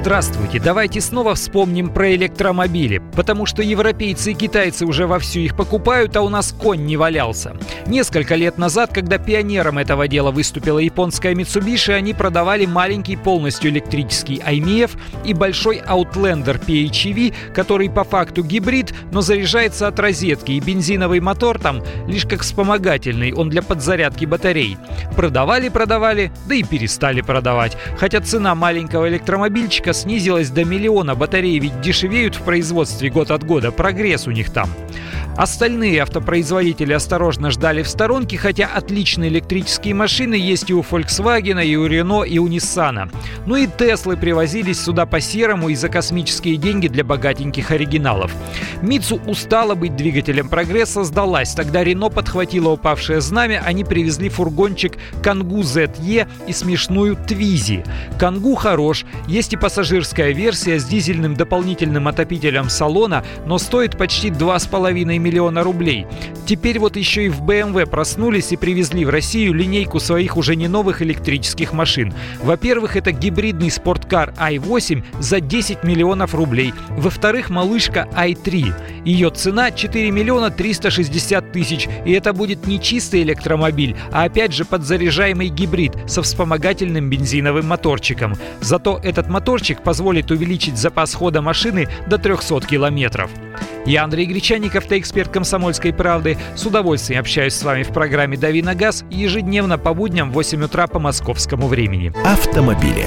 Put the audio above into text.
Здравствуйте! Давайте снова вспомним про электромобили, потому что европейцы и китайцы уже вовсю их покупают, а у нас конь не валялся. Несколько лет назад, когда пионером этого дела выступила японская Mitsubishi, они продавали маленький полностью электрический IMF и большой Outlander PHEV, который по факту гибрид, но заряжается от розетки, и бензиновый мотор там лишь как вспомогательный, он для подзарядки батарей. Продавали, продавали, да и перестали продавать. Хотя цена маленького электромобильчика Техника снизилась до миллиона, батареи ведь дешевеют в производстве год от года, прогресс у них там. Остальные автопроизводители осторожно ждали в сторонке, хотя отличные электрические машины есть и у Volkswagen, и у Renault, и у Nissan. Ну и Теслы привозились сюда по-серому и за космические деньги для богатеньких оригиналов. Митсу устала быть двигателем прогресса, сдалась. Тогда Рено подхватила упавшее знамя, они привезли фургончик Кангу ZE и смешную Твизи. Кангу хорош, есть и пассажирская версия с дизельным дополнительным отопителем салона, но стоит почти 2,5 миллиона миллиона рублей. Теперь вот еще и в BMW проснулись и привезли в Россию линейку своих уже не новых электрических машин. Во-первых, это гибридный спорткар i8 за 10 миллионов рублей. Во-вторых, малышка i3. Ее цена 4 миллиона 360 тысяч. И это будет не чистый электромобиль, а опять же подзаряжаемый гибрид со вспомогательным бензиновым моторчиком. Зато этот моторчик позволит увеличить запас хода машины до 300 километров. Я Андрей Гречаников, ты эксперт «Комсомольской правды». С удовольствием общаюсь с вами в программе «Дави на газ» ежедневно по будням в 8 утра по московскому времени. Автомобили.